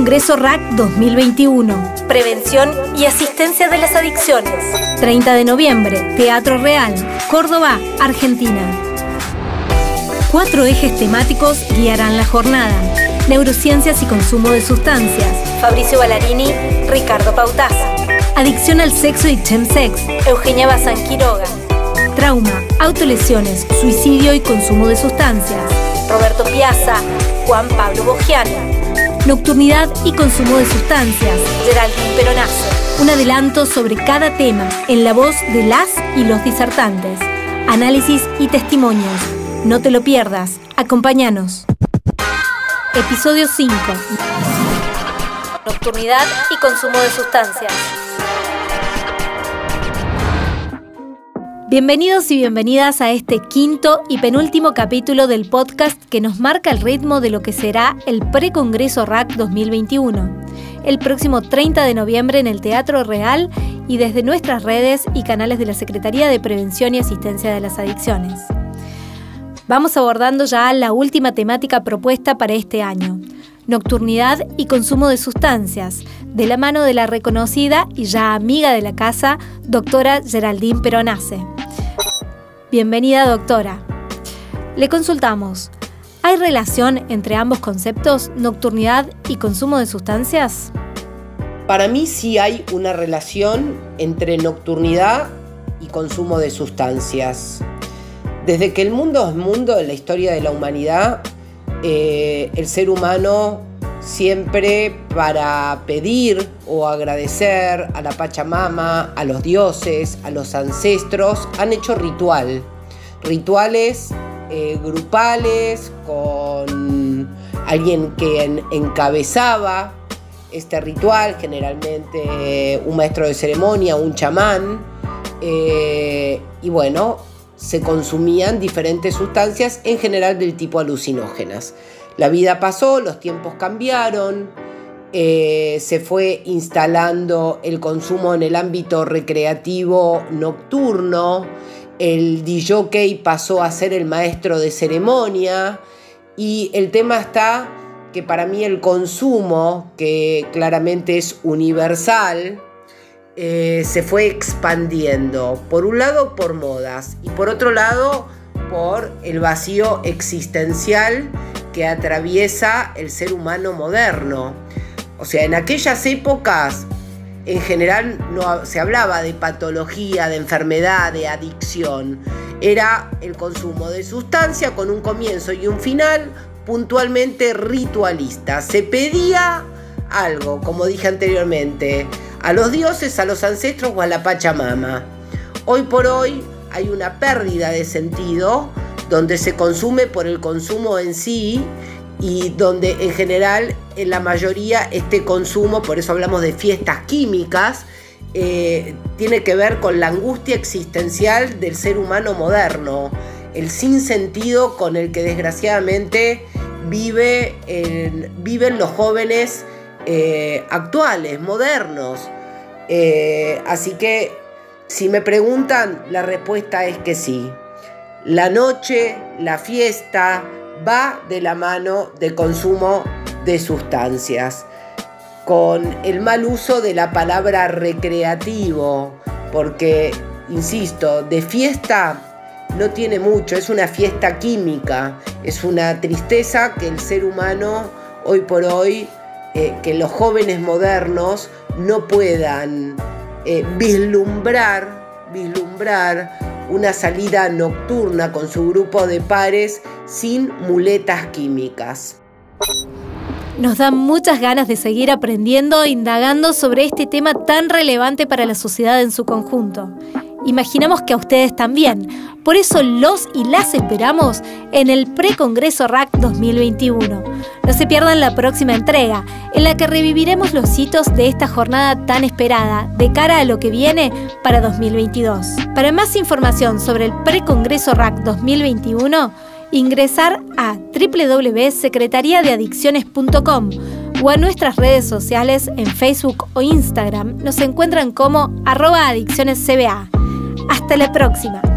Precongreso RAC 2021. Prevención y asistencia de las adicciones. 30 de noviembre, Teatro Real, Córdoba, Argentina. Cuatro ejes temáticos guiarán la jornada. Neurociencias y consumo de sustancias. Fabricio Ballarini, Ricardo Pautaza. Adicción al sexo y chemsex. Eugenia Bazán Quiroga. Trauma, autolesiones, suicidio y consumo de sustancias. Roberto Piazza, Juan Pablo Bogiano. Nocturnidad y consumo de sustancias. Geraldine Peronazo. Un adelanto sobre cada tema en la voz de las y los disertantes. Análisis y testimonios. No te lo pierdas. Acompáñanos. Episodio 5. Nocturnidad y consumo de sustancias. Bienvenidos y bienvenidas a este quinto y penúltimo capítulo del podcast que nos marca el ritmo de lo que será el Precongreso RAC 2021, el próximo 30 de noviembre en el Teatro Real y desde nuestras redes y canales de la Secretaría de Prevención y Asistencia de las Adicciones. Vamos abordando ya la última temática propuesta para este año, nocturnidad y consumo de sustancias, de la mano de la reconocida y ya amiga de la casa, doctora Geraldine Peronace. Bienvenida, doctora. Le consultamos, ¿hay relación entre ambos conceptos, nocturnidad y consumo de sustancias? Para mí sí hay una relación entre nocturnidad y consumo de sustancias. Desde que el mundo es mundo en la historia de la humanidad, eh, el ser humano siempre para pedir o agradecer a la Pachamama, a los dioses, a los ancestros, han hecho ritual. Rituales eh, grupales con alguien que encabezaba este ritual, generalmente un maestro de ceremonia, un chamán. Eh, y bueno, se consumían diferentes sustancias, en general del tipo alucinógenas. La vida pasó, los tiempos cambiaron, eh, se fue instalando el consumo en el ámbito recreativo nocturno, el DJ pasó a ser el maestro de ceremonia y el tema está que para mí el consumo, que claramente es universal, eh, se fue expandiendo. Por un lado por modas y por otro lado por el vacío existencial que atraviesa el ser humano moderno. O sea, en aquellas épocas en general no se hablaba de patología, de enfermedad, de adicción. Era el consumo de sustancia con un comienzo y un final puntualmente ritualista. Se pedía algo, como dije anteriormente, a los dioses, a los ancestros o a la Pachamama. Hoy por hoy hay una pérdida de sentido donde se consume por el consumo en sí y donde en general en la mayoría este consumo, por eso hablamos de fiestas químicas, eh, tiene que ver con la angustia existencial del ser humano moderno, el sinsentido con el que desgraciadamente vive, viven los jóvenes eh, actuales, modernos. Eh, así que si me preguntan, la respuesta es que sí. La noche, la fiesta, va de la mano de consumo de sustancias, con el mal uso de la palabra recreativo, porque, insisto, de fiesta no tiene mucho, es una fiesta química, es una tristeza que el ser humano hoy por hoy, eh, que los jóvenes modernos no puedan eh, vislumbrar, vislumbrar una salida nocturna con su grupo de pares sin muletas químicas. Nos dan muchas ganas de seguir aprendiendo e indagando sobre este tema tan relevante para la sociedad en su conjunto. Imaginamos que a ustedes también. Por eso los y las esperamos en el Precongreso RAC 2021. No se pierdan la próxima entrega, en la que reviviremos los hitos de esta jornada tan esperada de cara a lo que viene para 2022. Para más información sobre el Precongreso RAC 2021, ingresar a www.secretariadeadicciones.com o a nuestras redes sociales en Facebook o Instagram nos encuentran como arroba adiccionescba. Hasta la próxima.